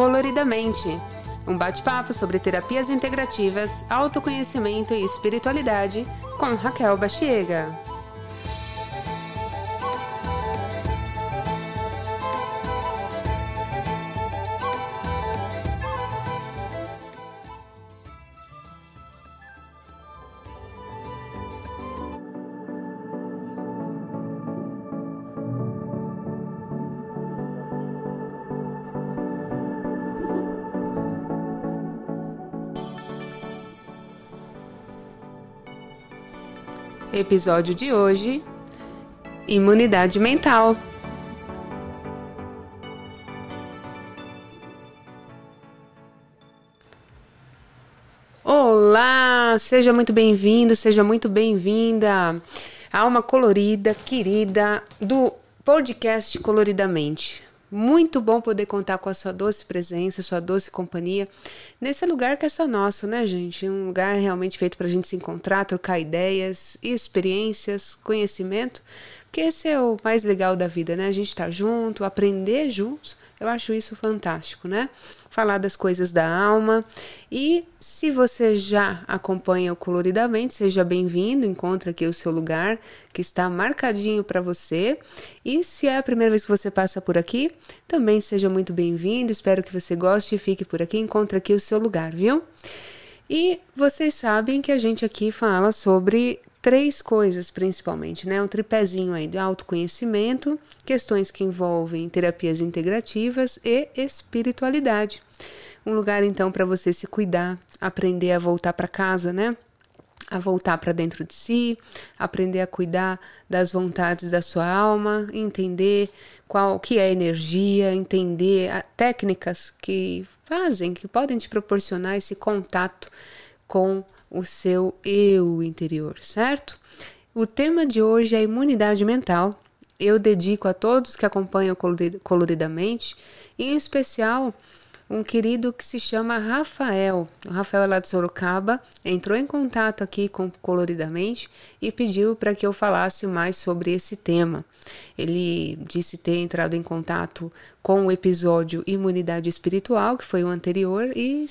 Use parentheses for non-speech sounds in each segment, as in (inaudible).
Coloridamente um bate-papo sobre terapias integrativas, autoconhecimento e espiritualidade com Raquel Bachiega. Episódio de hoje: Imunidade mental. Olá, seja muito bem-vindo, seja muito bem-vinda. Alma colorida, querida, do podcast Coloridamente. Muito bom poder contar com a sua doce presença, sua doce companhia nesse lugar que é só nosso, né, gente? Um lugar realmente feito para a gente se encontrar, trocar ideias, experiências, conhecimento, porque esse é o mais legal da vida, né? A gente tá junto, aprender juntos. Eu acho isso fantástico, né? falar das coisas da alma. E se você já acompanha o Coloridamente, seja bem-vindo, encontra aqui o seu lugar que está marcadinho para você. E se é a primeira vez que você passa por aqui, também seja muito bem-vindo. Espero que você goste e fique por aqui, encontra aqui o seu lugar, viu? E vocês sabem que a gente aqui fala sobre três coisas principalmente, né? Um tripézinho aí de autoconhecimento, questões que envolvem terapias integrativas e espiritualidade. Um lugar então para você se cuidar, aprender a voltar para casa, né? A voltar para dentro de si, aprender a cuidar das vontades da sua alma, entender qual que é a energia, entender a, técnicas que fazem, que podem te proporcionar esse contato com o seu eu interior, certo? O tema de hoje é imunidade mental. Eu dedico a todos que acompanham coloridamente, em especial um querido que se chama Rafael. O Rafael é lá de Sorocaba, entrou em contato aqui com Coloridamente e pediu para que eu falasse mais sobre esse tema. Ele disse ter entrado em contato com o episódio Imunidade Espiritual, que foi o anterior, e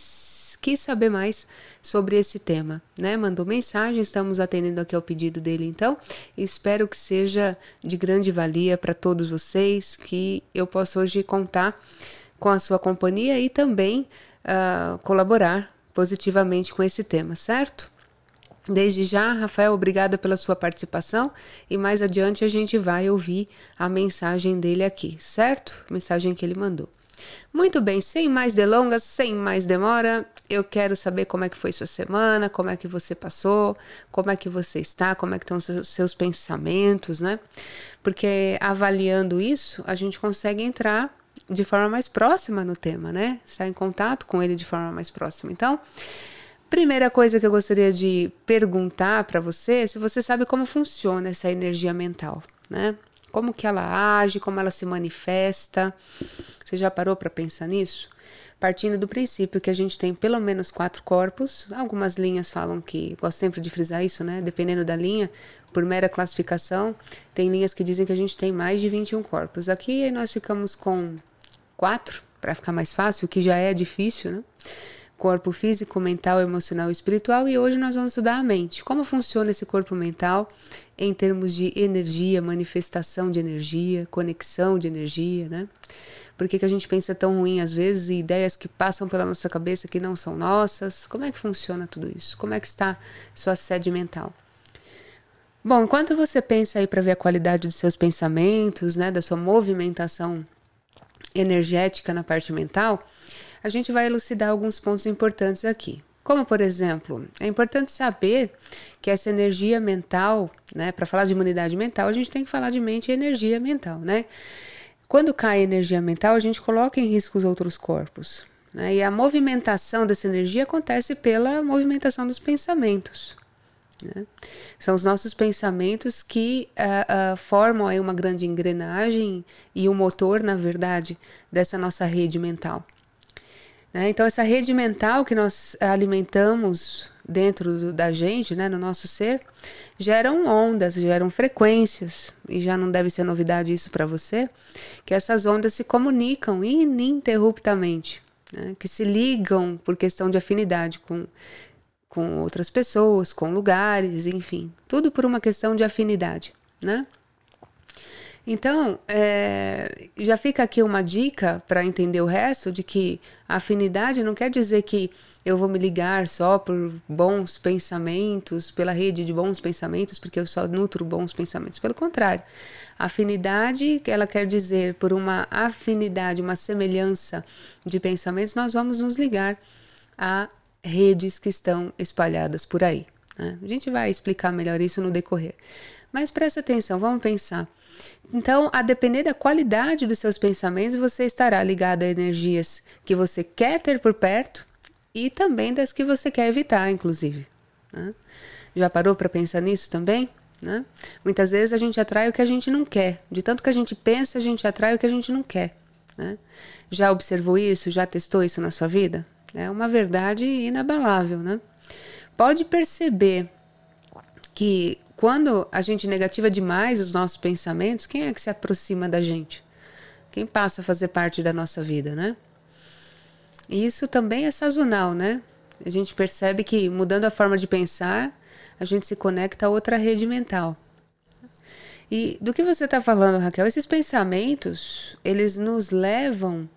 quis saber mais sobre esse tema, né? Mandou mensagem, estamos atendendo aqui ao pedido dele então. Espero que seja de grande valia para todos vocês, que eu possa hoje contar com a sua companhia e também uh, colaborar positivamente com esse tema, certo? Desde já, Rafael, obrigada pela sua participação e mais adiante a gente vai ouvir a mensagem dele aqui, certo? Mensagem que ele mandou. Muito bem, sem mais delongas, sem mais demora, eu quero saber como é que foi sua semana, como é que você passou, como é que você está, como é que estão os seus pensamentos, né? Porque avaliando isso, a gente consegue entrar de forma mais próxima no tema, né? Estar em contato com ele de forma mais próxima. Então, primeira coisa que eu gostaria de perguntar para você, é se você sabe como funciona essa energia mental, né? Como que ela age, como ela se manifesta. Você já parou para pensar nisso? Partindo do princípio que a gente tem pelo menos quatro corpos, algumas linhas falam que, gosto sempre de frisar isso, né? Dependendo da linha, por mera classificação, tem linhas que dizem que a gente tem mais de 21 corpos. Aqui nós ficamos com quatro, para ficar mais fácil, o que já é difícil, né? Corpo físico, mental, emocional e espiritual, e hoje nós vamos estudar a mente. Como funciona esse corpo mental em termos de energia, manifestação de energia, conexão de energia, né? Por que, que a gente pensa tão ruim às vezes e ideias que passam pela nossa cabeça que não são nossas? Como é que funciona tudo isso? Como é que está sua sede mental? Bom, enquanto você pensa aí para ver a qualidade dos seus pensamentos, né, da sua movimentação energética na parte mental, a gente vai elucidar alguns pontos importantes aqui. Como, por exemplo, é importante saber que essa energia mental, né, para falar de imunidade mental, a gente tem que falar de mente e energia mental, né? Quando cai energia mental, a gente coloca em risco os outros corpos. Né? E a movimentação dessa energia acontece pela movimentação dos pensamentos. Né? São os nossos pensamentos que uh, uh, formam aí uma grande engrenagem e o um motor, na verdade, dessa nossa rede mental. Né? Então, essa rede mental que nós alimentamos dentro da gente, né, no nosso ser, geram ondas, geram frequências, e já não deve ser novidade isso para você, que essas ondas se comunicam ininterruptamente. né? que se ligam por questão de afinidade com, com outras pessoas, com lugares, enfim, tudo por uma questão de afinidade, né? Então, é, já fica aqui uma dica para entender o resto de que afinidade não quer dizer que eu vou me ligar só por bons pensamentos, pela rede de bons pensamentos, porque eu só nutro bons pensamentos. Pelo contrário, afinidade, ela quer dizer por uma afinidade, uma semelhança de pensamentos, nós vamos nos ligar a redes que estão espalhadas por aí. Né? A gente vai explicar melhor isso no decorrer. Mas presta atenção, vamos pensar. Então, a depender da qualidade dos seus pensamentos, você estará ligado a energias que você quer ter por perto e também das que você quer evitar, inclusive. Né? Já parou para pensar nisso também? Né? Muitas vezes a gente atrai o que a gente não quer. De tanto que a gente pensa, a gente atrai o que a gente não quer. Né? Já observou isso? Já testou isso na sua vida? É uma verdade inabalável, né? Pode perceber que quando a gente negativa demais os nossos pensamentos, quem é que se aproxima da gente? Quem passa a fazer parte da nossa vida, né? E isso também é sazonal, né? A gente percebe que mudando a forma de pensar, a gente se conecta a outra rede mental. E do que você está falando, Raquel? Esses pensamentos, eles nos levam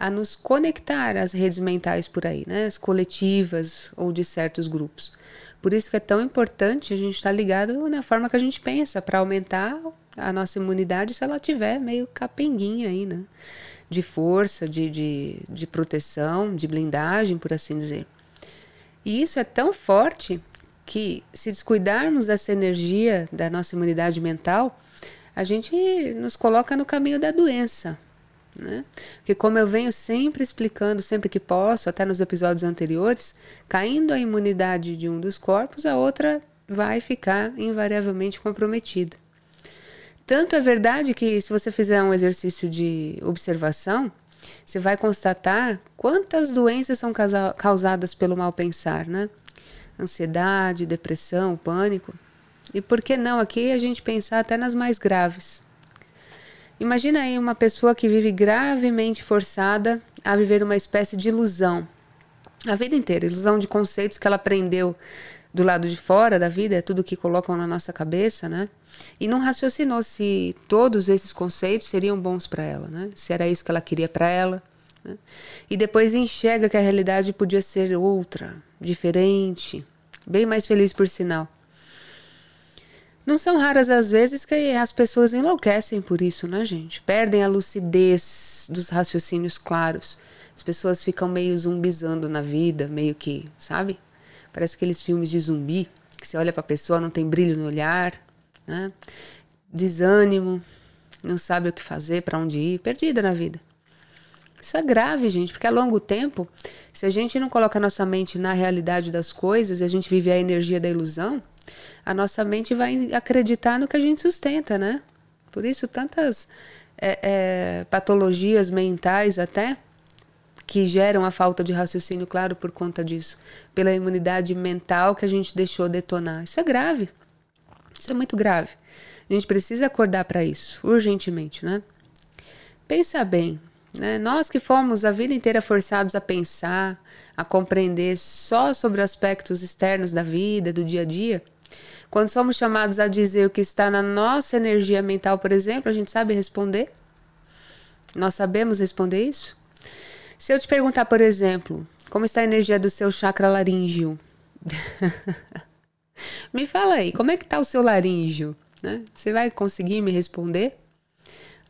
a nos conectar às redes mentais por aí, né? As coletivas ou de certos grupos. Por isso que é tão importante a gente estar tá ligado na forma que a gente pensa, para aumentar a nossa imunidade se ela tiver meio capenguinha aí, né? De força, de, de, de proteção, de blindagem, por assim dizer. E isso é tão forte que, se descuidarmos dessa energia da nossa imunidade mental, a gente nos coloca no caminho da doença, né? Porque, como eu venho sempre explicando, sempre que posso, até nos episódios anteriores, caindo a imunidade de um dos corpos, a outra vai ficar invariavelmente comprometida. Tanto é verdade que, se você fizer um exercício de observação, você vai constatar quantas doenças são causadas pelo mal pensar, né? Ansiedade, depressão, pânico. E por que não aqui a gente pensar até nas mais graves? Imagina aí uma pessoa que vive gravemente forçada a viver uma espécie de ilusão. A vida inteira, ilusão de conceitos que ela aprendeu do lado de fora da vida, é tudo que colocam na nossa cabeça, né? E não raciocinou se todos esses conceitos seriam bons para ela, né? Se era isso que ela queria para ela. Né? E depois enxerga que a realidade podia ser outra, diferente, bem mais feliz por sinal. Não são raras as vezes que as pessoas enlouquecem por isso, né, gente? Perdem a lucidez dos raciocínios claros. As pessoas ficam meio zumbizando na vida, meio que, sabe? Parece aqueles filmes de zumbi, que você olha para a pessoa, não tem brilho no olhar, né? Desânimo, não sabe o que fazer, para onde ir, perdida na vida. Isso é grave, gente, porque a longo tempo, se a gente não coloca nossa mente na realidade das coisas e a gente vive a energia da ilusão, a nossa mente vai acreditar no que a gente sustenta, né? Por isso, tantas é, é, patologias mentais até que geram a falta de raciocínio, claro, por conta disso, pela imunidade mental que a gente deixou detonar. Isso é grave. Isso é muito grave. A gente precisa acordar para isso, urgentemente, né? Pensa bem, né? Nós que fomos a vida inteira forçados a pensar, a compreender só sobre aspectos externos da vida, do dia a dia, quando somos chamados a dizer o que está na nossa energia mental, por exemplo, a gente sabe responder? Nós sabemos responder isso? Se eu te perguntar, por exemplo, como está a energia do seu chakra laríngeo? (laughs) me fala aí, como é que está o seu laríngeo? Né? Você vai conseguir me responder?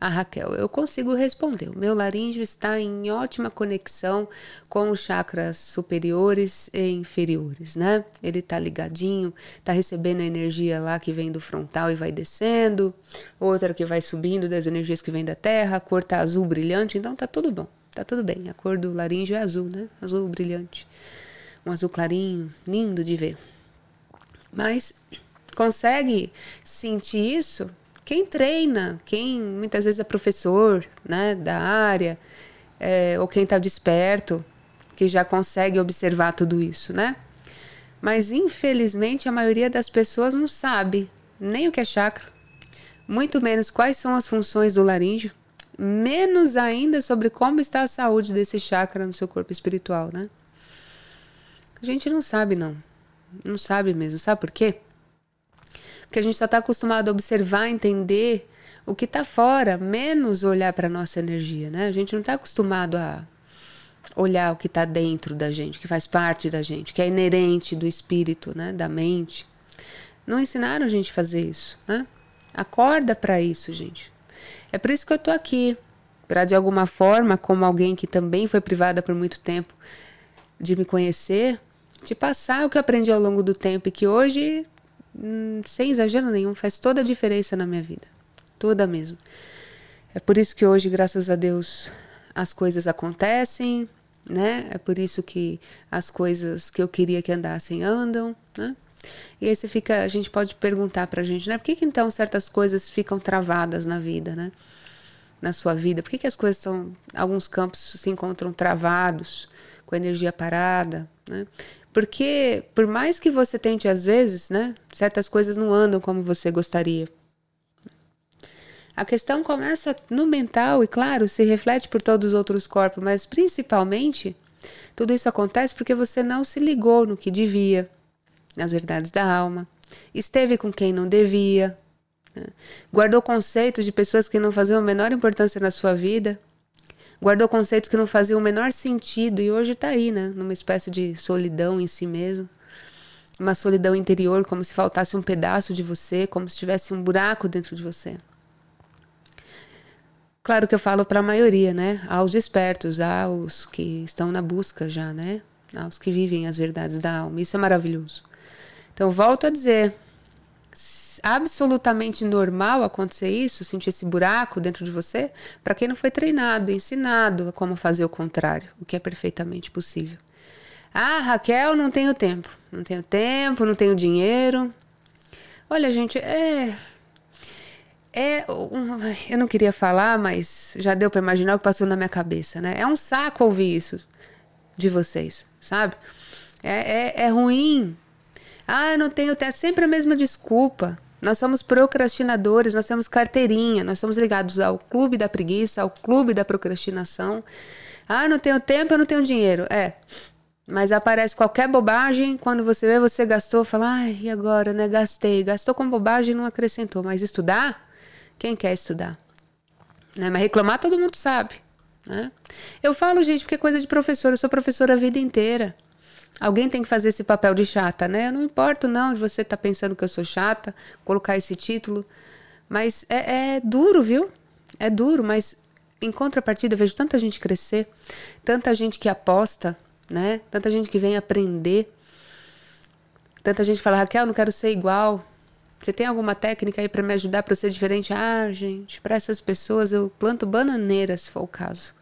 A Raquel, eu consigo responder. O meu laríngeo está em ótima conexão com os chakras superiores e inferiores, né? Ele está ligadinho, está recebendo a energia lá que vem do frontal e vai descendo, outra que vai subindo das energias que vem da terra, a cor tá azul brilhante, então tá tudo bom, tá tudo bem. A cor do laríngeo é azul, né? Azul brilhante. Um azul clarinho, lindo de ver. Mas consegue sentir isso quem treina, quem muitas vezes é professor né, da área, é, ou quem está desperto, que já consegue observar tudo isso, né? Mas infelizmente a maioria das pessoas não sabe nem o que é chakra, muito menos quais são as funções do laríngeo, menos ainda sobre como está a saúde desse chakra no seu corpo espiritual, né? A gente não sabe, não. Não sabe mesmo. Sabe por quê? Porque a gente só está acostumado a observar, entender o que está fora, menos olhar para a nossa energia, né? A gente não está acostumado a olhar o que está dentro da gente, que faz parte da gente, que é inerente do espírito, né? Da mente. Não ensinaram a gente a fazer isso, né? Acorda para isso, gente. É por isso que eu tô aqui, para de alguma forma, como alguém que também foi privada por muito tempo de me conhecer, te passar o que eu aprendi ao longo do tempo e que hoje, hum, sem exagero nenhum, faz toda a diferença na minha vida. Toda mesmo. É por isso que hoje, graças a Deus, as coisas acontecem, né? É por isso que as coisas que eu queria que andassem andam, né? E aí você fica, a gente pode perguntar pra gente, né? Por que, que então certas coisas ficam travadas na vida, né? Na sua vida? Por que, que as coisas são. Alguns campos se encontram travados, com energia parada, né? Porque, por mais que você tente, às vezes, né? Certas coisas não andam como você gostaria. A questão começa no mental e, claro, se reflete por todos os outros corpos, mas principalmente tudo isso acontece porque você não se ligou no que devia, nas verdades da alma, esteve com quem não devia, né? guardou conceitos de pessoas que não faziam a menor importância na sua vida, guardou conceitos que não faziam o menor sentido e hoje está aí, né? numa espécie de solidão em si mesmo. Uma solidão interior, como se faltasse um pedaço de você, como se tivesse um buraco dentro de você. Claro que eu falo para a maioria, né? Aos despertos, aos que estão na busca já, né? Aos que vivem as verdades da alma. Isso é maravilhoso. Então, volto a dizer, absolutamente normal acontecer isso, sentir esse buraco dentro de você, para quem não foi treinado, ensinado como fazer o contrário, o que é perfeitamente possível. Ah, Raquel, não tenho tempo. Não tenho tempo, não tenho dinheiro. Olha, gente, é. É. Um, eu não queria falar, mas já deu para imaginar o que passou na minha cabeça, né? É um saco ouvir isso de vocês, sabe? É, é, é ruim ah, eu não tenho tempo. É sempre a mesma desculpa. Nós somos procrastinadores, nós temos carteirinha, nós somos ligados ao clube da preguiça, ao clube da procrastinação. Ah, não tenho tempo, eu não tenho dinheiro. É. Mas aparece qualquer bobagem, quando você vê, você gastou, fala, ai, e agora, né? Gastei. Gastou com bobagem não acrescentou. Mas estudar? Quem quer estudar? Né? Mas reclamar todo mundo sabe. Né? Eu falo, gente, porque é coisa de professor. Eu sou professora a vida inteira. Alguém tem que fazer esse papel de chata, né? Eu não importo não de você estar tá pensando que eu sou chata, colocar esse título, mas é, é duro, viu? É duro, mas em contrapartida eu vejo tanta gente crescer, tanta gente que aposta, né? Tanta gente que vem aprender, tanta gente fala Raquel, não quero ser igual. Você tem alguma técnica aí para me ajudar para ser diferente? Ah, gente, para essas pessoas eu planto bananeira, se for o caso,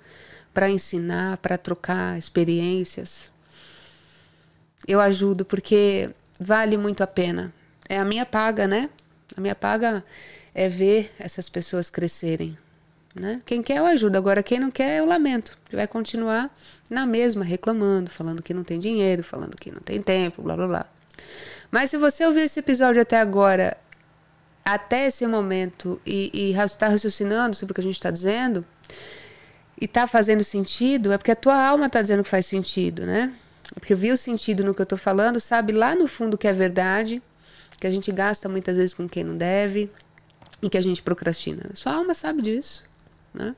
para ensinar, para trocar experiências, eu ajudo porque vale muito a pena. É a minha paga, né? A minha paga é ver essas pessoas crescerem. Né? Quem quer eu ajudo, agora quem não quer eu lamento. Vai continuar na mesma, reclamando, falando que não tem dinheiro, falando que não tem tempo, blá blá blá. Mas se você ouvir esse episódio até agora, até esse momento, e está raciocinando sobre o que a gente está dizendo, e está fazendo sentido, é porque a tua alma está dizendo que faz sentido, né? Porque viu sentido no que eu estou falando, sabe lá no fundo que é verdade, que a gente gasta muitas vezes com quem não deve e que a gente procrastina. Sua alma sabe disso, né?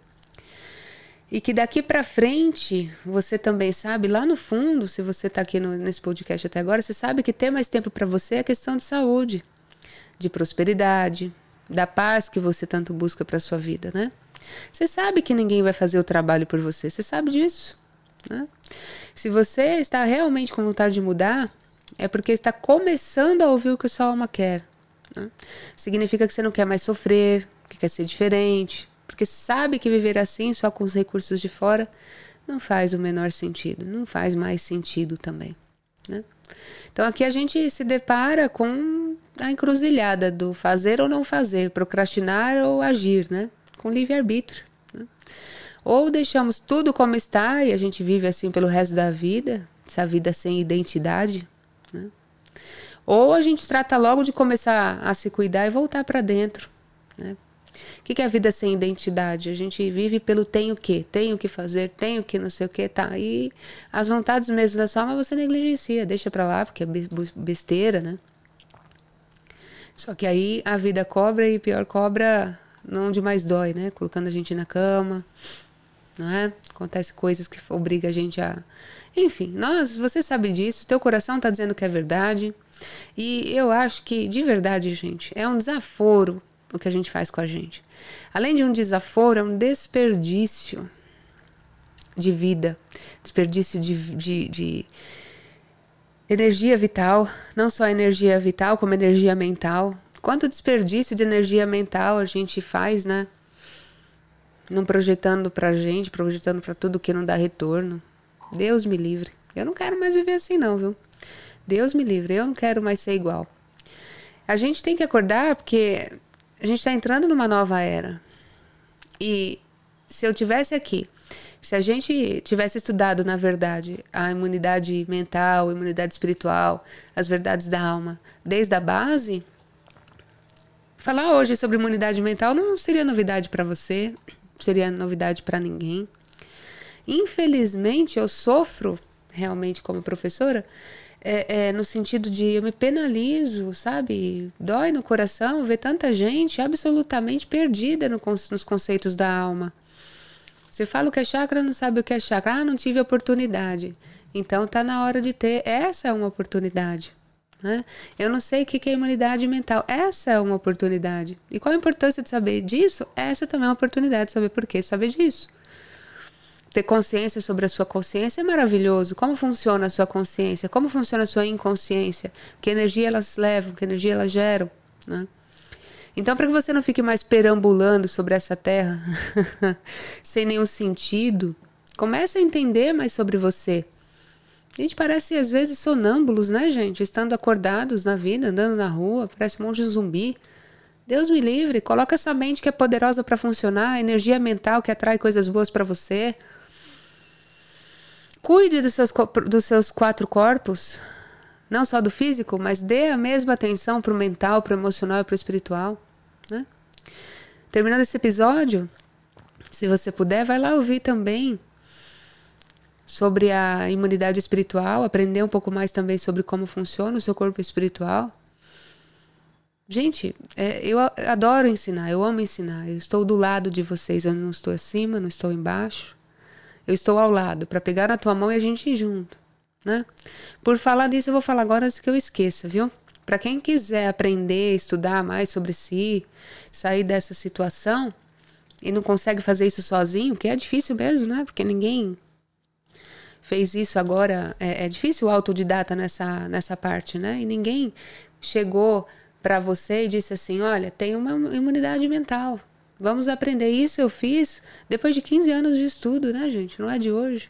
E que daqui para frente você também sabe, lá no fundo, se você está aqui no, nesse podcast até agora, você sabe que ter mais tempo para você é questão de saúde, de prosperidade, da paz que você tanto busca para sua vida, né? Você sabe que ninguém vai fazer o trabalho por você, você sabe disso. Né? Se você está realmente com vontade de mudar, é porque está começando a ouvir o que a sua alma quer. Né? Significa que você não quer mais sofrer, que quer ser diferente, porque sabe que viver assim, só com os recursos de fora, não faz o menor sentido, não faz mais sentido também. Né? Então aqui a gente se depara com a encruzilhada do fazer ou não fazer, procrastinar ou agir, né? com livre-arbítrio. Ou deixamos tudo como está e a gente vive assim pelo resto da vida, essa vida sem identidade, né? Ou a gente trata logo de começar a se cuidar e voltar para dentro, né? O que, é a vida sem identidade? A gente vive pelo tenho que, tenho que fazer, tenho que não sei o que, tá. E as vontades mesmo da sua alma você negligencia, deixa pra lá, porque é besteira, né? Só que aí a vida cobra e pior cobra não de mais dói, né? Colocando a gente na cama, não é? Acontece coisas que obriga a gente a. Enfim, nós, você sabe disso, teu coração tá dizendo que é verdade. E eu acho que, de verdade, gente, é um desaforo o que a gente faz com a gente. Além de um desaforo, é um desperdício de vida, desperdício de, de, de energia vital, não só energia vital, como energia mental. Quanto desperdício de energia mental a gente faz, né? Não projetando pra gente, projetando para tudo que não dá retorno. Deus me livre. Eu não quero mais viver assim, não, viu? Deus me livre. Eu não quero mais ser igual. A gente tem que acordar porque a gente está entrando numa nova era. E se eu tivesse aqui, se a gente tivesse estudado, na verdade, a imunidade mental, a imunidade espiritual, as verdades da alma, desde a base, falar hoje sobre imunidade mental não seria novidade para você, seria novidade para ninguém. Infelizmente, eu sofro realmente como professora é, é, no sentido de eu me penalizo, sabe? Dói no coração ver tanta gente absolutamente perdida no, nos conceitos da alma. Você fala o que é chakra, não sabe o que é chakra. Ah, não tive oportunidade. Então tá na hora de ter. Essa uma oportunidade. Né? Eu não sei o que é imunidade mental. Essa é uma oportunidade. E qual a importância de saber disso? Essa também é uma oportunidade de saber por que saber disso ter consciência sobre a sua consciência é maravilhoso. Como funciona a sua consciência? Como funciona a sua inconsciência? Que energia elas levam? Que energia elas geram? Né? Então, para que você não fique mais perambulando sobre essa terra (laughs) sem nenhum sentido, comece a entender mais sobre você. A gente parece às vezes sonâmbulos, né, gente? Estando acordados na vida, andando na rua, parece um monte de zumbi. Deus me livre, coloca essa mente que é poderosa para funcionar, energia mental que atrai coisas boas para você. Cuide dos seus, dos seus quatro corpos, não só do físico, mas dê a mesma atenção para o mental, para o emocional e para o espiritual. Né? Terminando esse episódio, se você puder, vai lá ouvir também sobre a imunidade espiritual, aprender um pouco mais também sobre como funciona o seu corpo espiritual. Gente, é, eu adoro ensinar, eu amo ensinar. Eu estou do lado de vocês, eu não estou acima, não estou embaixo. Eu estou ao lado para pegar na tua mão e a gente ir junto, né? Por falar disso, eu vou falar agora antes que eu esqueça, viu? Para quem quiser aprender, estudar mais sobre si, sair dessa situação e não consegue fazer isso sozinho, que é difícil mesmo, né? Porque ninguém fez isso agora. É, é difícil o autodidata nessa, nessa parte, né? E ninguém chegou para você e disse assim: olha, tem uma imunidade mental. Vamos aprender isso. Eu fiz depois de 15 anos de estudo, né, gente? Não é de hoje.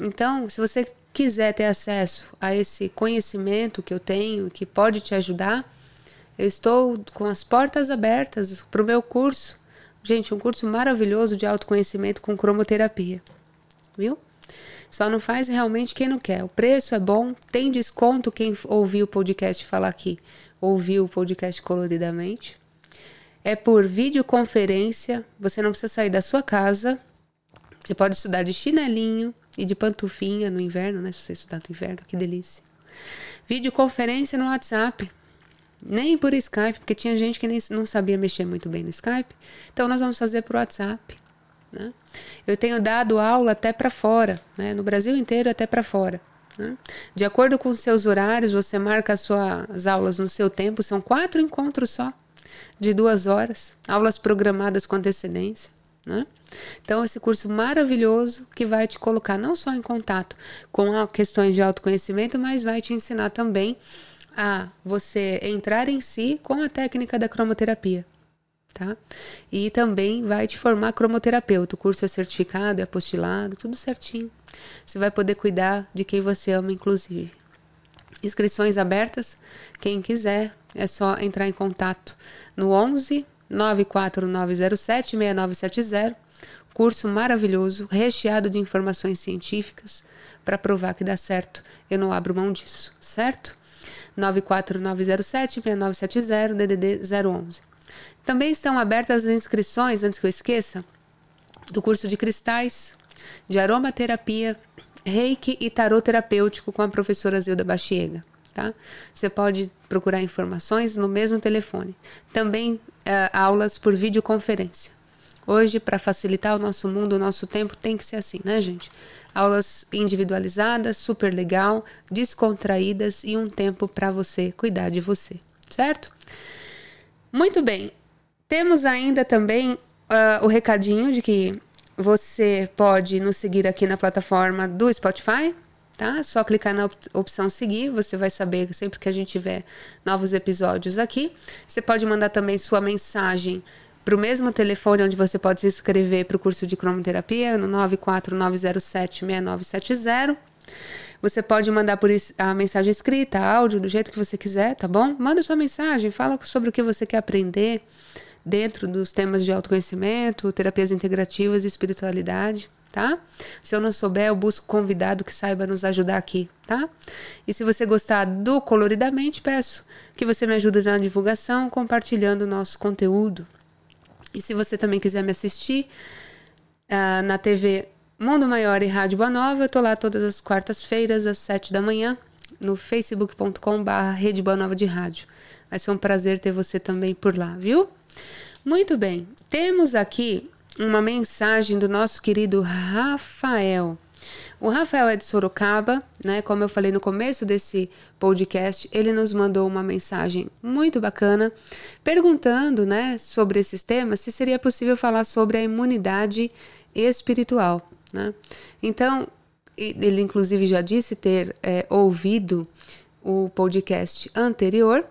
Então, se você quiser ter acesso a esse conhecimento que eu tenho, que pode te ajudar, eu estou com as portas abertas para o meu curso. Gente, um curso maravilhoso de autoconhecimento com cromoterapia. Viu? Só não faz realmente quem não quer. O preço é bom, tem desconto quem ouviu o podcast falar aqui, ouviu o podcast coloridamente é por videoconferência, você não precisa sair da sua casa. Você pode estudar de chinelinho e de pantufinha no inverno, né? Se você estudar no inverno, que delícia. Videoconferência no WhatsApp. Nem por Skype, porque tinha gente que nem, não sabia mexer muito bem no Skype. Então nós vamos fazer por WhatsApp. Né? Eu tenho dado aula até para fora, né? no Brasil inteiro até para fora. Né? De acordo com os seus horários, você marca as suas aulas no seu tempo, são quatro encontros só de duas horas, aulas programadas com antecedência. Né? Então, esse curso maravilhoso que vai te colocar não só em contato com questões de autoconhecimento, mas vai te ensinar também a você entrar em si com a técnica da cromoterapia. Tá? E também vai te formar cromoterapeuta. O curso é certificado, é apostilado, tudo certinho. Você vai poder cuidar de quem você ama, inclusive. Inscrições abertas. Quem quiser, é só entrar em contato no 11 94907 6970. Curso maravilhoso, recheado de informações científicas para provar que dá certo. Eu não abro mão disso, certo? 94907 6970 DDD 011. Também estão abertas as inscrições, antes que eu esqueça, do curso de cristais, de aromaterapia, reiki e tarot terapêutico com a professora Zilda Bachiega. Tá? Você pode procurar informações no mesmo telefone. Também uh, aulas por videoconferência. Hoje, para facilitar o nosso mundo, o nosso tempo, tem que ser assim, né, gente? Aulas individualizadas, super legal, descontraídas e um tempo para você cuidar de você, certo? Muito bem. Temos ainda também uh, o recadinho de que você pode nos seguir aqui na plataforma do Spotify, tá? Só clicar na op opção seguir, você vai saber sempre que a gente tiver novos episódios aqui. Você pode mandar também sua mensagem para o mesmo telefone onde você pode se inscrever para o curso de cromoterapia, no 949076970. Você pode mandar por a mensagem escrita, áudio, do jeito que você quiser, tá bom? Manda sua mensagem, fala sobre o que você quer aprender dentro dos temas de autoconhecimento, terapias integrativas e espiritualidade, tá? Se eu não souber, eu busco convidado que saiba nos ajudar aqui, tá? E se você gostar do Coloridamente, peço que você me ajude na divulgação, compartilhando o nosso conteúdo, e se você também quiser me assistir uh, na TV Mundo Maior e Rádio Boa Nova, eu tô lá todas as quartas-feiras, às sete da manhã, no facebook.com.br Rede Boa Nova de Rádio. Vai ser um prazer ter você também por lá, viu? Muito bem, temos aqui uma mensagem do nosso querido Rafael. O Rafael é de Sorocaba, né? Como eu falei no começo desse podcast, ele nos mandou uma mensagem muito bacana, perguntando, né, sobre esses temas, se seria possível falar sobre a imunidade espiritual, né? Então, ele inclusive já disse ter é, ouvido o podcast anterior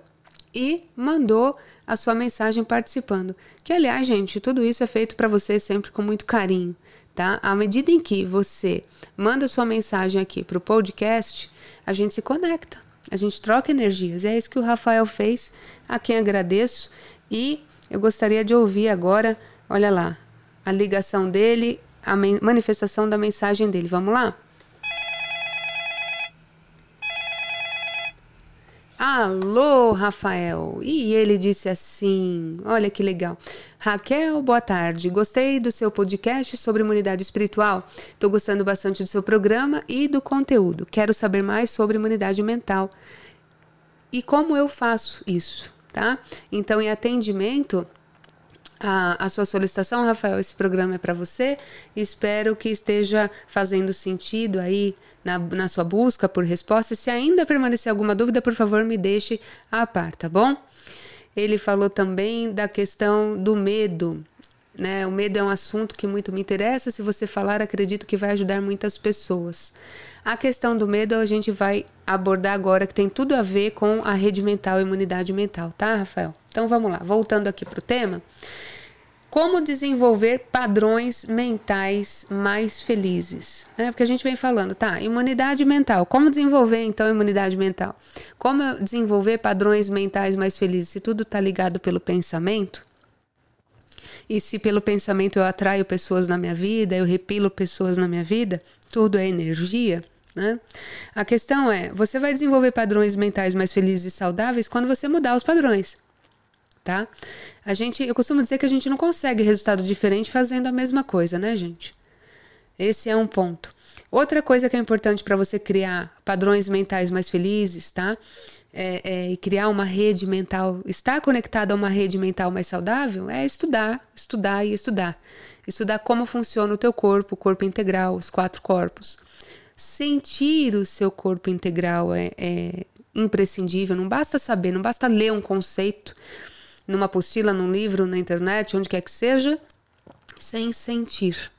e mandou a sua mensagem participando. Que aliás, gente, tudo isso é feito para você sempre com muito carinho tá? À medida em que você manda sua mensagem aqui para o podcast, a gente se conecta, a gente troca energias. E é isso que o Rafael fez, a quem agradeço. E eu gostaria de ouvir agora, olha lá, a ligação dele, a manifestação da mensagem dele. Vamos lá? Alô, Rafael! E ele disse assim: Olha que legal. Raquel, boa tarde. Gostei do seu podcast sobre imunidade espiritual. Estou gostando bastante do seu programa e do conteúdo. Quero saber mais sobre imunidade mental e como eu faço isso, tá? Então, em atendimento, a, a, sua solicitação, Rafael. Esse programa é para você. Espero que esteja fazendo sentido aí na, na sua busca por respostas. Se ainda permanecer alguma dúvida, por favor, me deixe a par, tá bom? Ele falou também da questão do medo. Né? O medo é um assunto que muito me interessa. Se você falar, acredito que vai ajudar muitas pessoas. A questão do medo a gente vai abordar agora, que tem tudo a ver com a rede mental e imunidade mental, tá, Rafael? Então vamos lá, voltando aqui para o tema. Como desenvolver padrões mentais mais felizes? Né? Porque a gente vem falando, tá? Imunidade mental. Como desenvolver então imunidade mental? Como desenvolver padrões mentais mais felizes? Se tudo está ligado pelo pensamento, e se pelo pensamento eu atraio pessoas na minha vida, eu repilo pessoas na minha vida, tudo é energia. Né? A questão é: você vai desenvolver padrões mentais mais felizes e saudáveis quando você mudar os padrões tá? A gente, eu costumo dizer que a gente não consegue resultado diferente fazendo a mesma coisa, né, gente? Esse é um ponto. Outra coisa que é importante para você criar padrões mentais mais felizes, tá? É, é, e criar uma rede mental, estar conectado a uma rede mental mais saudável, é estudar, estudar e estudar. Estudar como funciona o teu corpo, o corpo integral, os quatro corpos. Sentir o seu corpo integral é, é imprescindível, não basta saber, não basta ler um conceito numa apostila, num livro, na internet, onde quer que seja, sem sentir.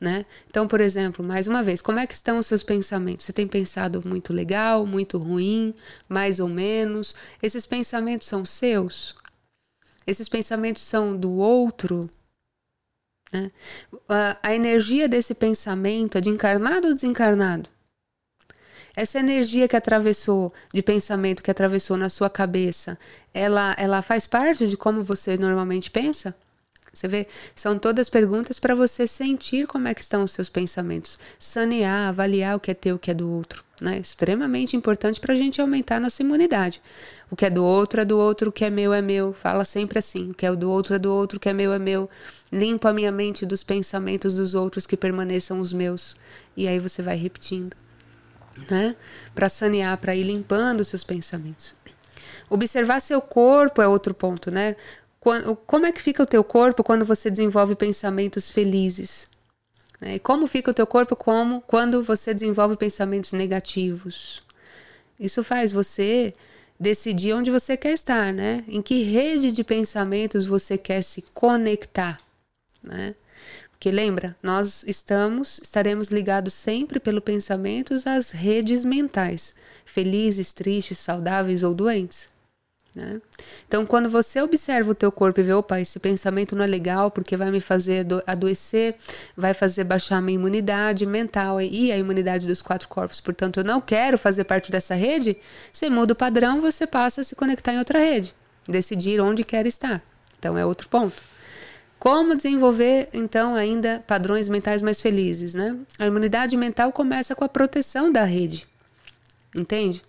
Né? Então, por exemplo, mais uma vez, como é que estão os seus pensamentos? Você tem pensado muito legal, muito ruim, mais ou menos? Esses pensamentos são seus? Esses pensamentos são do outro? Né? A, a energia desse pensamento é de encarnado ou desencarnado? Essa energia que atravessou de pensamento que atravessou na sua cabeça, ela ela faz parte de como você normalmente pensa? Você vê, são todas perguntas para você sentir como é que estão os seus pensamentos, sanear, avaliar o que é teu, o que é do outro, né? Extremamente importante para a gente aumentar a nossa imunidade. O que é do outro é do outro, o que é meu é meu. Fala sempre assim: o que é do outro é do outro, o que é meu é meu. Limpo a minha mente dos pensamentos dos outros que permaneçam os meus. E aí você vai repetindo, né? Para sanear, para ir limpando os seus pensamentos. Observar seu corpo é outro ponto, né? Como é que fica o teu corpo quando você desenvolve pensamentos felizes? Né? E como fica o teu corpo como quando você desenvolve pensamentos negativos? Isso faz você decidir onde você quer estar, né? Em que rede de pensamentos você quer se conectar, né? Porque lembra, nós estamos, estaremos ligados sempre pelo pensamentos às redes mentais, felizes, tristes, saudáveis ou doentes. Né? Então, quando você observa o teu corpo e vê, opa, esse pensamento não é legal porque vai me fazer adoecer, vai fazer baixar a minha imunidade mental e a imunidade dos quatro corpos, portanto, eu não quero fazer parte dessa rede, você muda o padrão, você passa a se conectar em outra rede, decidir onde quer estar. Então, é outro ponto. Como desenvolver, então, ainda padrões mentais mais felizes, né? A imunidade mental começa com a proteção da rede, entende?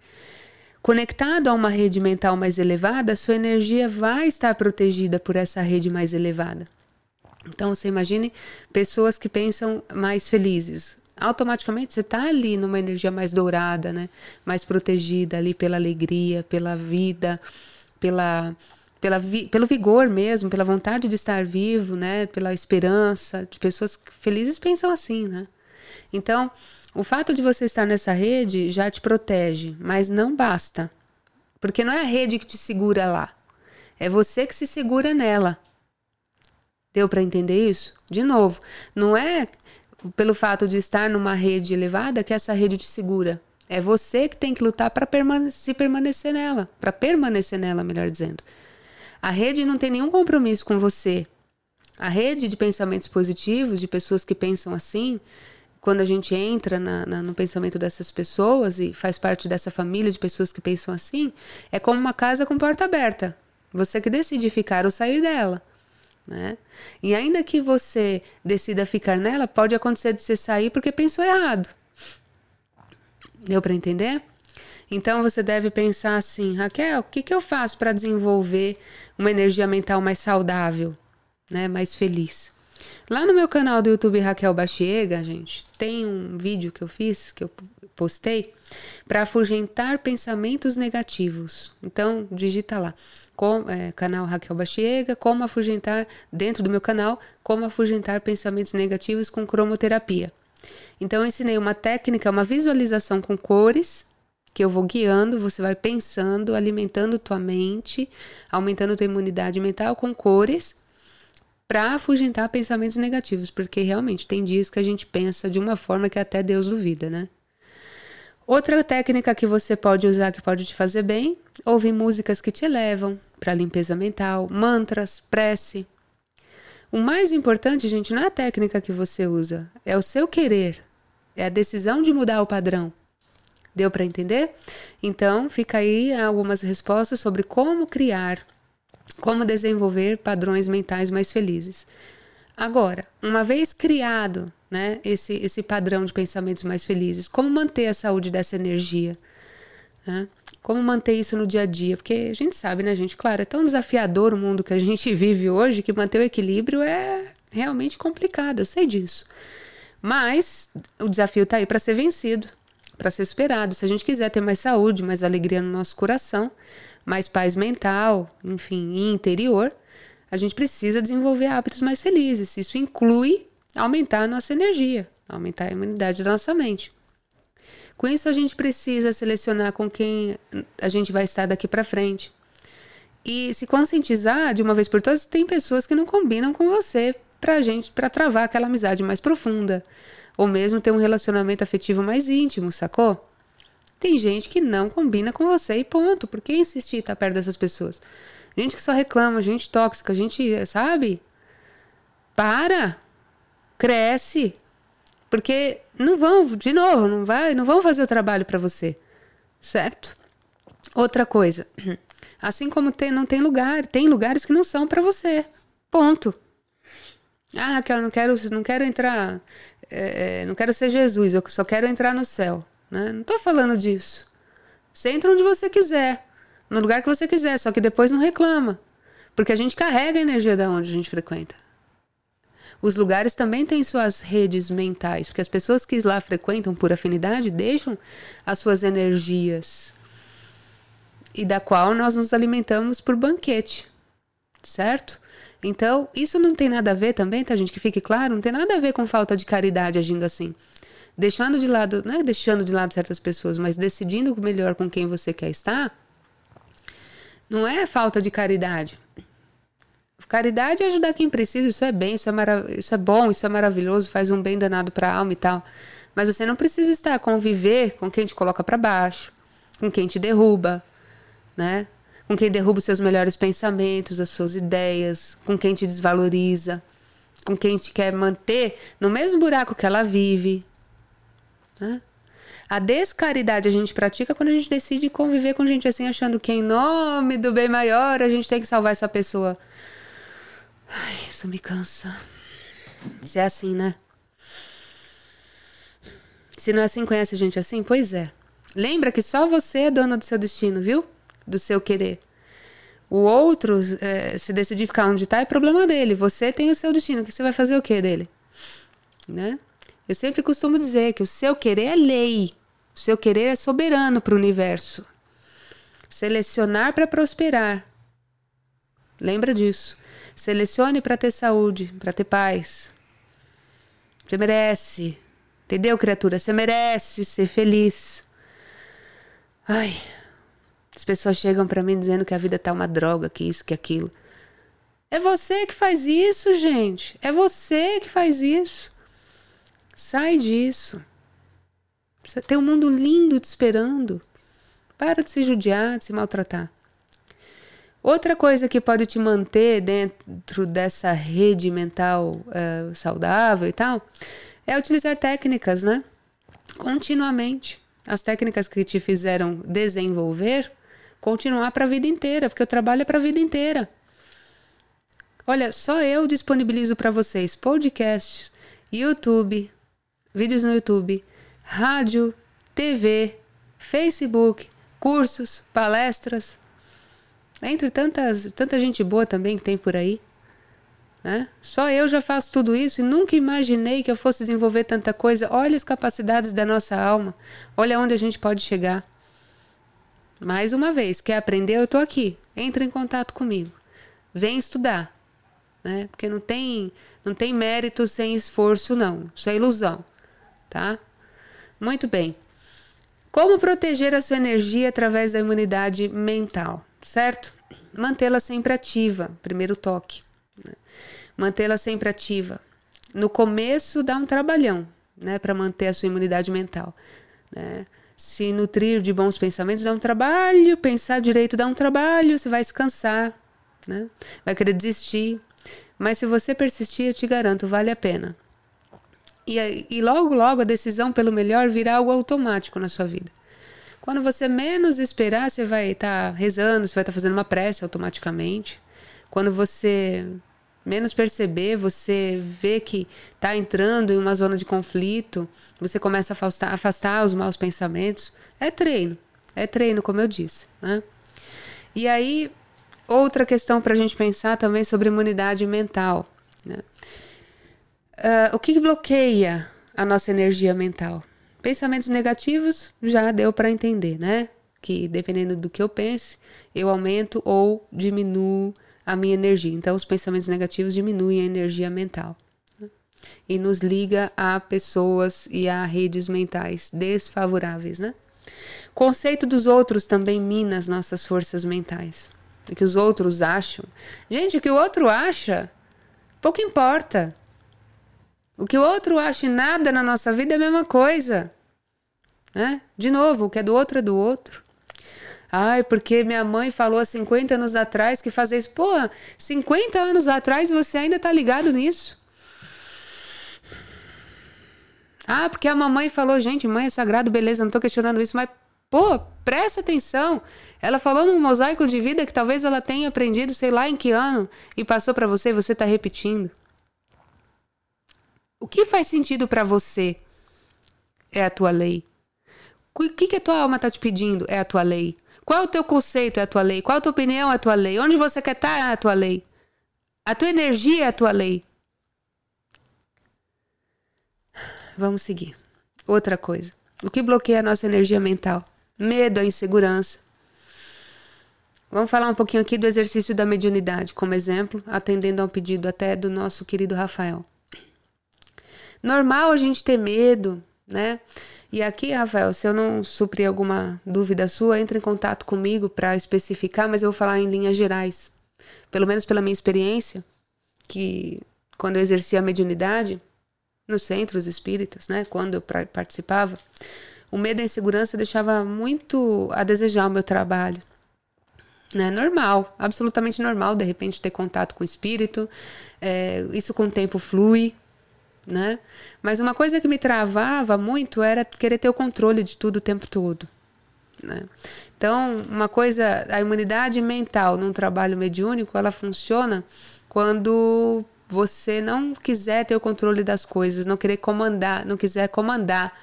Conectado a uma rede mental mais elevada, sua energia vai estar protegida por essa rede mais elevada. Então, você imagine pessoas que pensam mais felizes. Automaticamente você está ali numa energia mais dourada, né? mais protegida ali pela alegria, pela vida, pela, pela vi, pelo vigor mesmo, pela vontade de estar vivo, né? pela esperança. De pessoas felizes pensam assim, né? Então, o fato de você estar nessa rede já te protege, mas não basta. Porque não é a rede que te segura lá. É você que se segura nela. Deu para entender isso? De novo, não é pelo fato de estar numa rede elevada que essa rede te segura. É você que tem que lutar para permanecer, permanecer nela, para permanecer nela, melhor dizendo. A rede não tem nenhum compromisso com você. A rede de pensamentos positivos, de pessoas que pensam assim, quando a gente entra na, na, no pensamento dessas pessoas e faz parte dessa família de pessoas que pensam assim, é como uma casa com porta aberta. Você que decide ficar ou sair dela. Né? E ainda que você decida ficar nela, pode acontecer de você sair porque pensou errado. Deu para entender? Então você deve pensar assim, Raquel, o que, que eu faço para desenvolver uma energia mental mais saudável, né? mais feliz? Lá no meu canal do YouTube Raquel Bachiega, gente, tem um vídeo que eu fiz, que eu postei, para afugentar pensamentos negativos. Então, digita lá, com, é, canal Raquel Bachiega, como afugentar, dentro do meu canal, como afugentar pensamentos negativos com cromoterapia. Então, eu ensinei uma técnica, uma visualização com cores, que eu vou guiando, você vai pensando, alimentando tua mente, aumentando tua imunidade mental com cores para afugentar pensamentos negativos, porque realmente tem dias que a gente pensa de uma forma que até Deus duvida, né? Outra técnica que você pode usar que pode te fazer bem, ouvir músicas que te elevam para limpeza mental, mantras, prece. O mais importante, gente, não é a técnica que você usa, é o seu querer, é a decisão de mudar o padrão. Deu para entender? Então, fica aí algumas respostas sobre como criar como desenvolver padrões mentais mais felizes. Agora, uma vez criado né, esse, esse padrão de pensamentos mais felizes, como manter a saúde dessa energia? Né? Como manter isso no dia a dia? Porque a gente sabe, né, gente? Claro, é tão desafiador o mundo que a gente (laughs) vive hoje que manter o equilíbrio é realmente complicado, eu sei disso. Mas o desafio está aí para ser vencido, para ser superado. Se a gente quiser ter mais saúde, mais alegria no nosso coração, mais paz mental, enfim, e interior, a gente precisa desenvolver hábitos mais felizes. Isso inclui aumentar a nossa energia, aumentar a imunidade da nossa mente. Com isso, a gente precisa selecionar com quem a gente vai estar daqui para frente. E se conscientizar de uma vez por todas, tem pessoas que não combinam com você pra gente, para travar aquela amizade mais profunda, ou mesmo ter um relacionamento afetivo mais íntimo, sacou? Tem gente que não combina com você e ponto. Por que insistir estar perto dessas pessoas? Gente que só reclama, gente tóxica, gente, sabe? Para! Cresce! Porque não vão, de novo, não vai, não vão fazer o trabalho para você. Certo? Outra coisa, (clears throat) assim como tem, não tem lugar, tem lugares que não são para você. Ponto. Ah, Raquel, não quero, não quero entrar, é, é, não quero ser Jesus, eu só quero entrar no céu. Né? Não estou falando disso. Você entra onde você quiser, no lugar que você quiser, só que depois não reclama. Porque a gente carrega a energia da onde a gente frequenta. Os lugares também têm suas redes mentais, porque as pessoas que lá frequentam por afinidade deixam as suas energias e da qual nós nos alimentamos por banquete, certo? Então, isso não tem nada a ver também, tá, gente? Que fique claro, não tem nada a ver com falta de caridade agindo assim. Deixando de lado, não é deixando de lado certas pessoas, mas decidindo melhor com quem você quer estar, não é falta de caridade. Caridade é ajudar quem precisa, isso é bem, isso é, isso é bom, isso é maravilhoso, faz um bem danado para a alma e tal. Mas você não precisa estar conviver com quem te coloca para baixo, com quem te derruba, né? Com quem derruba os seus melhores pensamentos, as suas ideias, com quem te desvaloriza, com quem te quer manter no mesmo buraco que ela vive. Né? A descaridade a gente pratica quando a gente decide conviver com gente assim, achando que em nome do bem maior a gente tem que salvar essa pessoa. Ai, isso me cansa. Se é assim, né? Se não é assim, conhece gente assim? Pois é. Lembra que só você é dona do seu destino, viu? Do seu querer. O outro, é, se decidir ficar onde está, é problema dele. Você tem o seu destino. Que você vai fazer o que dele? Né? Eu sempre costumo dizer que o seu querer é lei. O seu querer é soberano para o universo. Selecionar para prosperar. Lembra disso. Selecione para ter saúde, para ter paz. Você merece. Entendeu, criatura? Você merece ser feliz. Ai, as pessoas chegam para mim dizendo que a vida tá uma droga, que isso, que aquilo. É você que faz isso, gente. É você que faz isso. Sai disso. Tem um mundo lindo te esperando. Para de se judiar, de se maltratar. Outra coisa que pode te manter dentro dessa rede mental uh, saudável e tal é utilizar técnicas, né? Continuamente. As técnicas que te fizeram desenvolver, continuar para a vida inteira, porque o trabalho é para a vida inteira. Olha, só eu disponibilizo para vocês podcasts, YouTube, vídeos no YouTube, rádio, TV, Facebook, cursos, palestras, entre tantas, tanta gente boa também que tem por aí. Né? Só eu já faço tudo isso e nunca imaginei que eu fosse desenvolver tanta coisa. Olha as capacidades da nossa alma, olha onde a gente pode chegar. Mais uma vez, quer aprender? Eu estou aqui. Entra em contato comigo. Vem estudar. Né? Porque não tem, não tem mérito sem esforço, não. Isso é ilusão. Tá? Muito bem. Como proteger a sua energia através da imunidade mental, certo? Mantê-la sempre ativa, primeiro toque. Né? Mantê-la sempre ativa. No começo dá um trabalhão, né, para manter a sua imunidade mental, né? Se nutrir de bons pensamentos dá um trabalho, pensar direito dá um trabalho, você vai se cansar, né? Vai querer desistir. Mas se você persistir, eu te garanto, vale a pena. E, e logo, logo a decisão pelo melhor virá algo automático na sua vida. Quando você menos esperar, você vai estar tá rezando, você vai estar tá fazendo uma prece automaticamente. Quando você menos perceber, você vê que está entrando em uma zona de conflito, você começa a afastar, afastar os maus pensamentos. É treino, é treino, como eu disse. Né? E aí, outra questão para a gente pensar também sobre imunidade mental. Né? Uh, o que bloqueia a nossa energia mental? Pensamentos negativos já deu para entender, né? Que dependendo do que eu pense, eu aumento ou diminuo a minha energia. Então, os pensamentos negativos diminuem a energia mental né? e nos liga a pessoas e a redes mentais desfavoráveis, né? Conceito dos outros também mina as nossas forças mentais. O que os outros acham. Gente, o que o outro acha, pouco importa. O que o outro acha em nada na nossa vida é a mesma coisa. Né? De novo, o que é do outro é do outro. Ai, porque minha mãe falou há 50 anos atrás que fazer isso. Pô, 50 anos atrás você ainda tá ligado nisso? Ah, porque a mamãe falou, gente, mãe é sagrado, beleza, não tô questionando isso, mas, pô, presta atenção. Ela falou num mosaico de vida que talvez ela tenha aprendido, sei lá em que ano, e passou para você e você tá repetindo. O que faz sentido para você é a tua lei. O que, que a tua alma está te pedindo é a tua lei. Qual é o teu conceito é a tua lei? Qual é a tua opinião é a tua lei? Onde você quer estar tá é a tua lei. A tua energia é a tua lei. Vamos seguir. Outra coisa. O que bloqueia a nossa energia mental? Medo, a insegurança. Vamos falar um pouquinho aqui do exercício da mediunidade, como exemplo, atendendo a um pedido até do nosso querido Rafael. Normal a gente ter medo, né? E aqui, Rafael, se eu não suprir alguma dúvida sua, entre em contato comigo para especificar, mas eu vou falar em linhas gerais. Pelo menos pela minha experiência, que quando eu exercia a mediunidade nos centros espíritas, né, quando eu participava, o medo e a insegurança deixava muito a desejar o meu trabalho né? Normal, absolutamente normal, de repente ter contato com o espírito. É, isso com o tempo flui, né? Mas uma coisa que me travava muito era querer ter o controle de tudo o tempo todo. Né? Então, uma coisa, a imunidade mental num trabalho mediúnico, ela funciona quando você não quiser ter o controle das coisas, não querer comandar, não quiser comandar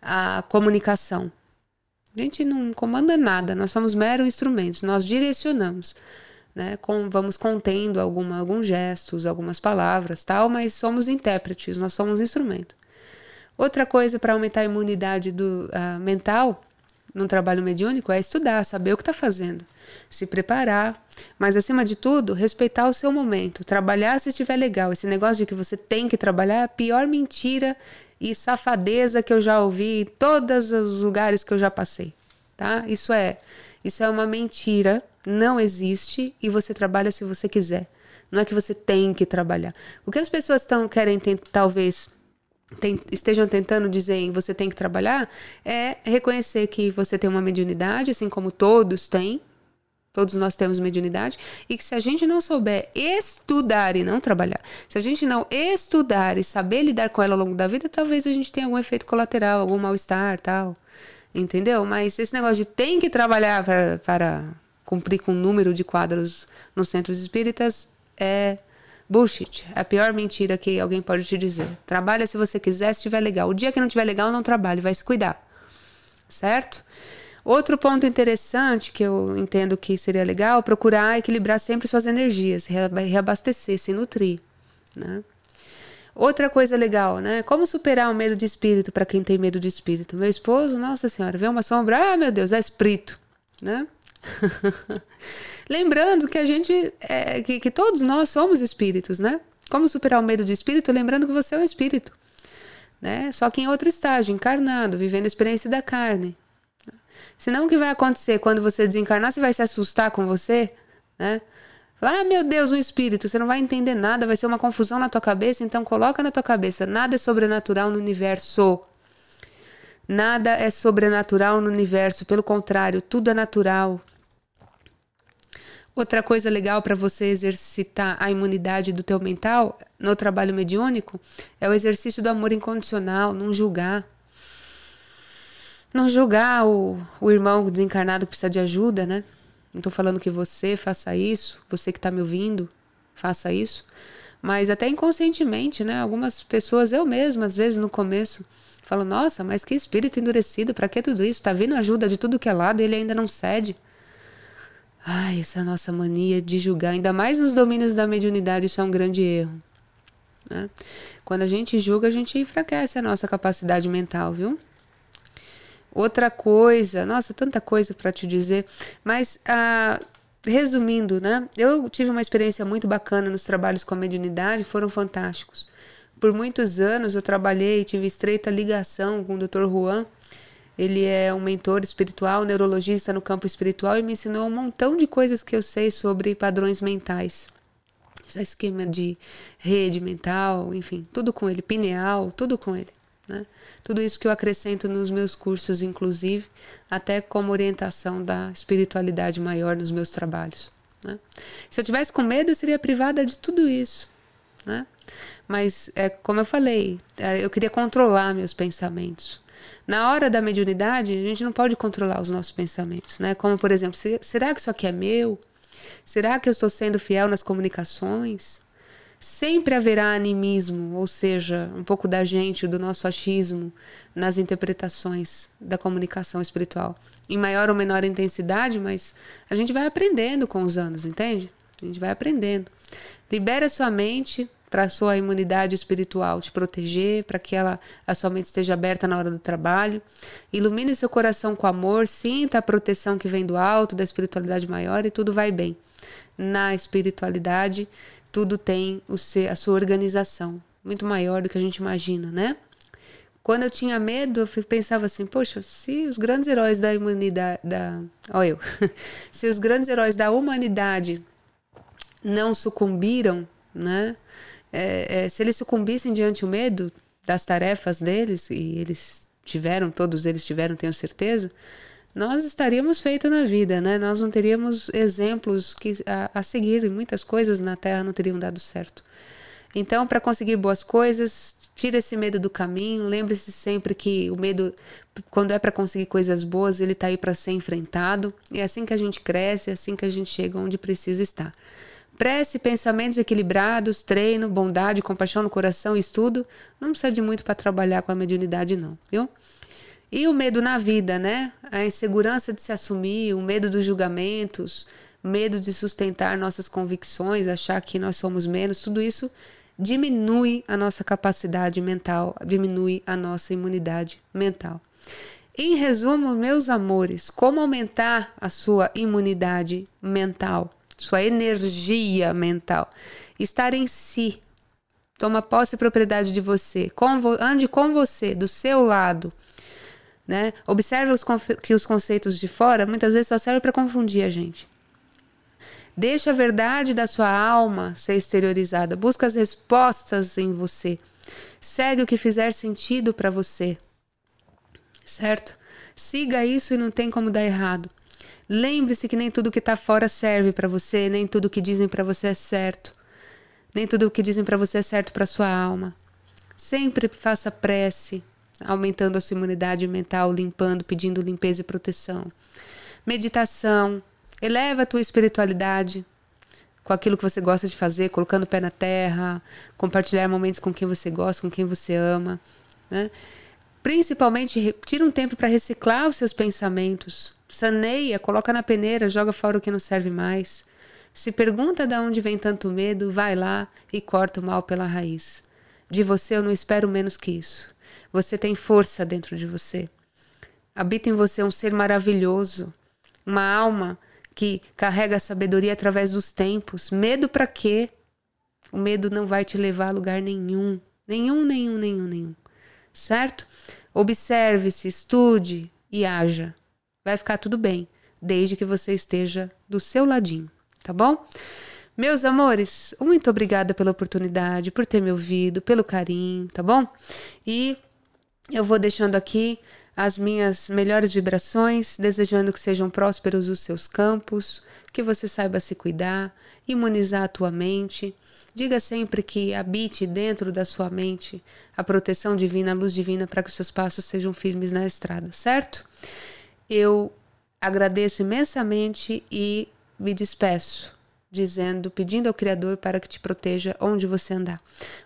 a comunicação. A gente não comanda nada, nós somos meros instrumentos, nós direcionamos. Né, com, vamos contendo alguma, alguns gestos, algumas palavras, tal, mas somos intérpretes, nós somos instrumento. Outra coisa para aumentar a imunidade do, uh, mental num trabalho mediúnico é estudar, saber o que está fazendo, se preparar, mas acima de tudo, respeitar o seu momento, trabalhar se estiver legal. Esse negócio de que você tem que trabalhar é a pior mentira e safadeza que eu já ouvi em todos os lugares que eu já passei, tá? Isso é, isso é uma mentira, não existe e você trabalha se você quiser. Não é que você tem que trabalhar. O que as pessoas estão querem talvez tem, estejam tentando dizer em você tem que trabalhar é reconhecer que você tem uma mediunidade, assim como todos têm, Todos nós temos mediunidade. E que se a gente não souber estudar e não trabalhar, se a gente não estudar e saber lidar com ela ao longo da vida, talvez a gente tenha algum efeito colateral, algum mal-estar, tal. Entendeu? Mas esse negócio de tem que trabalhar para, para cumprir com o número de quadros nos centros espíritas é bullshit. É a pior mentira que alguém pode te dizer. Trabalha se você quiser, se estiver legal. O dia que não estiver legal, não trabalhe, vai se cuidar. Certo? Outro ponto interessante que eu entendo que seria legal procurar equilibrar sempre suas energias, reabastecer, se nutrir, né? Outra coisa legal, né? Como superar o medo de espírito para quem tem medo de espírito? Meu esposo, nossa senhora, vê uma sombra, ah, meu Deus, é espírito, né? (laughs) lembrando que a gente, é, que, que todos nós somos espíritos, né? Como superar o medo de espírito? Lembrando que você é um espírito, né? Só que em outro estágio, encarnado, vivendo a experiência da carne, Senão o que vai acontecer quando você desencarnar? Você vai se assustar com você, né? Ah, meu Deus, um espírito, você não vai entender nada, vai ser uma confusão na tua cabeça, então coloca na tua cabeça, nada é sobrenatural no universo. Nada é sobrenatural no universo, pelo contrário, tudo é natural. Outra coisa legal para você exercitar a imunidade do teu mental no trabalho mediúnico é o exercício do amor incondicional, não julgar. Não julgar o, o irmão desencarnado que precisa de ajuda, né? Não estou falando que você faça isso, você que está me ouvindo, faça isso. Mas até inconscientemente, né? Algumas pessoas, eu mesma, às vezes no começo, falo: Nossa, mas que espírito endurecido, para que tudo isso? Tá vindo ajuda de tudo que é lado e ele ainda não cede. Ai, essa nossa mania de julgar, ainda mais nos domínios da mediunidade, isso é um grande erro. Né? Quando a gente julga, a gente enfraquece a nossa capacidade mental, viu? Outra coisa, nossa, tanta coisa para te dizer, mas ah, resumindo, né? Eu tive uma experiência muito bacana nos trabalhos com a mediunidade, foram fantásticos. Por muitos anos eu trabalhei, tive estreita ligação com o Dr. Juan. Ele é um mentor espiritual, neurologista no campo espiritual e me ensinou um montão de coisas que eu sei sobre padrões mentais. Esse esquema de rede mental, enfim, tudo com ele, pineal, tudo com ele. Né? Tudo isso que eu acrescento nos meus cursos, inclusive, até como orientação da espiritualidade maior nos meus trabalhos. Né? Se eu tivesse com medo, eu seria privada de tudo isso. Né? Mas, é, como eu falei, é, eu queria controlar meus pensamentos. Na hora da mediunidade, a gente não pode controlar os nossos pensamentos. Né? Como, por exemplo, será que isso aqui é meu? Será que eu estou sendo fiel nas comunicações? Sempre haverá animismo, ou seja, um pouco da gente, do nosso achismo nas interpretações da comunicação espiritual. Em maior ou menor intensidade, mas a gente vai aprendendo com os anos, entende? A gente vai aprendendo. Libera sua mente para sua imunidade espiritual te proteger, para que ela a sua mente esteja aberta na hora do trabalho. Ilumine seu coração com amor, sinta a proteção que vem do alto, da espiritualidade maior e tudo vai bem. Na espiritualidade, tudo tem o seu, a sua organização, muito maior do que a gente imagina, né? Quando eu tinha medo, eu pensava assim, poxa, se os grandes heróis da humanidade, da, olha eu, (laughs) se os grandes heróis da humanidade não sucumbiram, né? É, é, se eles sucumbissem diante do medo das tarefas deles, e eles tiveram, todos eles tiveram, tenho certeza, nós estaríamos feitos na vida, né? Nós não teríamos exemplos que, a, a seguir, muitas coisas na Terra não teriam dado certo. Então, para conseguir boas coisas, tira esse medo do caminho. Lembre-se sempre que o medo, quando é para conseguir coisas boas, ele está aí para ser enfrentado. É assim que a gente cresce, é assim que a gente chega onde precisa estar. Prece, pensamentos equilibrados, treino, bondade, compaixão no coração estudo. Não precisa de muito para trabalhar com a mediunidade, não, viu? E o medo na vida, né? A insegurança de se assumir, o medo dos julgamentos, medo de sustentar nossas convicções, achar que nós somos menos, tudo isso diminui a nossa capacidade mental, diminui a nossa imunidade mental. Em resumo, meus amores, como aumentar a sua imunidade mental, sua energia mental? Estar em si. Toma posse e propriedade de você. ande com você, do seu lado né? Observe os que os conceitos de fora muitas vezes só servem para confundir a gente. Deixa a verdade da sua alma ser exteriorizada. Busca as respostas em você. Segue o que fizer sentido para você. Certo? Siga isso e não tem como dar errado. Lembre-se que nem tudo que está fora serve para você, nem tudo que dizem para você é certo. Nem tudo que dizem para você é certo para sua alma. Sempre faça prece, aumentando a sua imunidade mental, limpando, pedindo limpeza e proteção. Meditação, eleva a tua espiritualidade com aquilo que você gosta de fazer, colocando o pé na terra, compartilhar momentos com quem você gosta, com quem você ama, né? Principalmente, tira um tempo para reciclar os seus pensamentos. Saneia, coloca na peneira, joga fora o que não serve mais. Se pergunta de onde vem tanto medo, vai lá e corta o mal pela raiz. De você eu não espero menos que isso. Você tem força dentro de você. Habita em você um ser maravilhoso, uma alma que carrega a sabedoria através dos tempos. Medo para quê? O medo não vai te levar a lugar nenhum. Nenhum, nenhum, nenhum, nenhum. Certo? Observe-se, estude e haja. Vai ficar tudo bem, desde que você esteja do seu ladinho, tá bom? Meus amores, muito obrigada pela oportunidade, por ter me ouvido, pelo carinho, tá bom? E eu vou deixando aqui as minhas melhores vibrações, desejando que sejam prósperos os seus campos, que você saiba se cuidar, imunizar a tua mente. Diga sempre que habite dentro da sua mente a proteção divina, a luz divina, para que os seus passos sejam firmes na estrada, certo? Eu agradeço imensamente e me despeço dizendo, pedindo ao Criador para que te proteja onde você andar.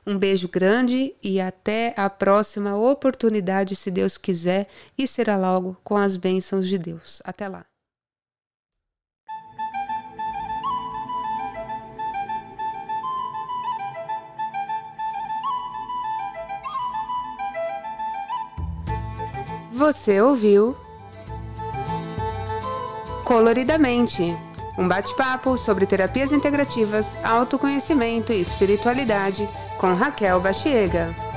Um beijo grande e até a próxima oportunidade, se Deus quiser, e será logo com as bênçãos de Deus. Até lá. Você ouviu Coloridamente um bate-papo sobre terapias integrativas, autoconhecimento e espiritualidade com Raquel Bachiega.